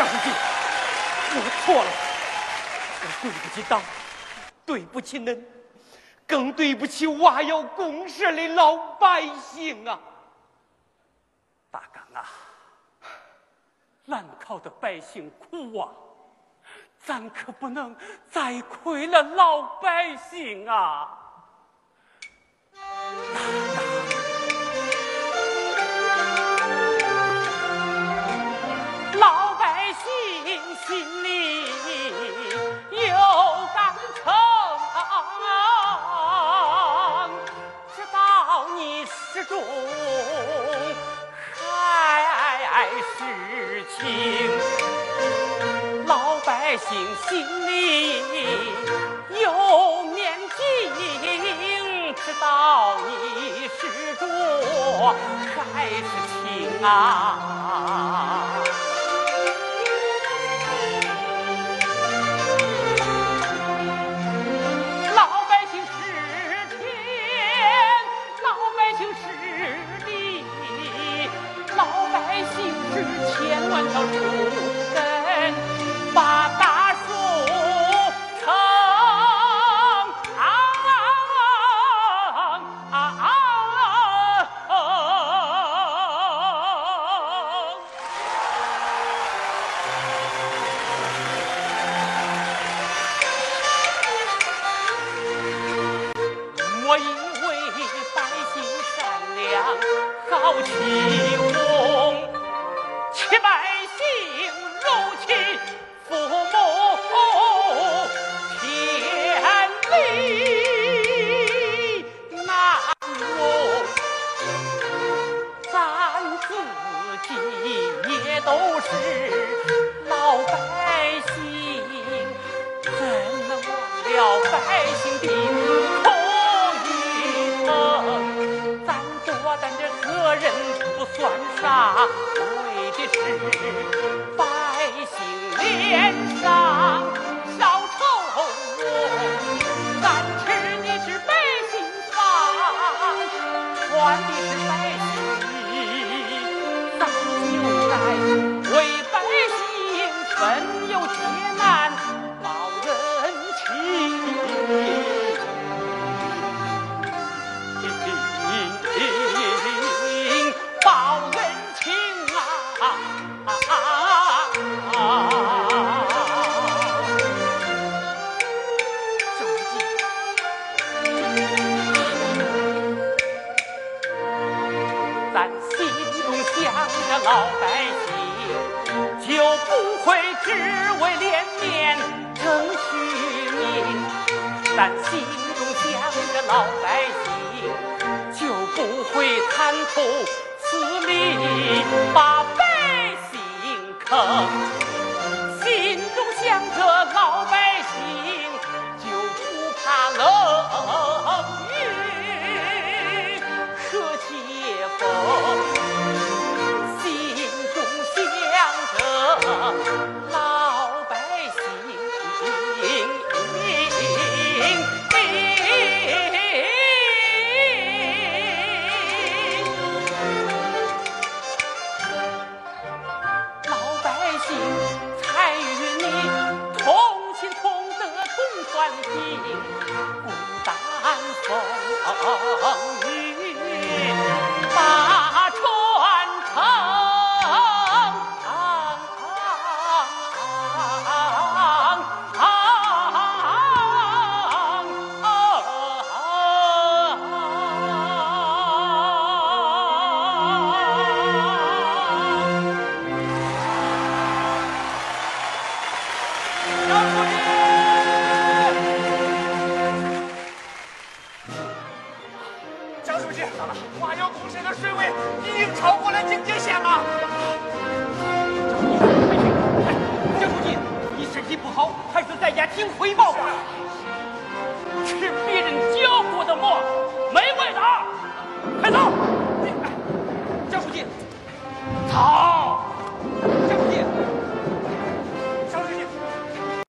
江书记，我错了，我对不起党，对不起恁，更对不起瓦窑公社的老百姓啊！大刚啊，兰考的百姓苦啊，咱可不能再亏了老百姓啊！百姓心里有面镜，知道你是主还是情啊？老百姓是天，老百姓是地，老百姓是千万条树根，好气宏，且百姓如其父母天理难容，咱自己也都是老百姓，怎能忘了百姓的为的是百姓脸上少愁容。咱吃的是百姓饭，穿的是我，不会只为脸面争虚名；但心中想着老百姓，就不会贪图私利，把百姓坑。心中想着才与你同心同德同欢喜，共担风老大，马腰公社的水位已经超过了警戒线了。江书记，书记，你身体不好，还是在家听汇报吧。吃别人嚼过的馍，没味道。快走。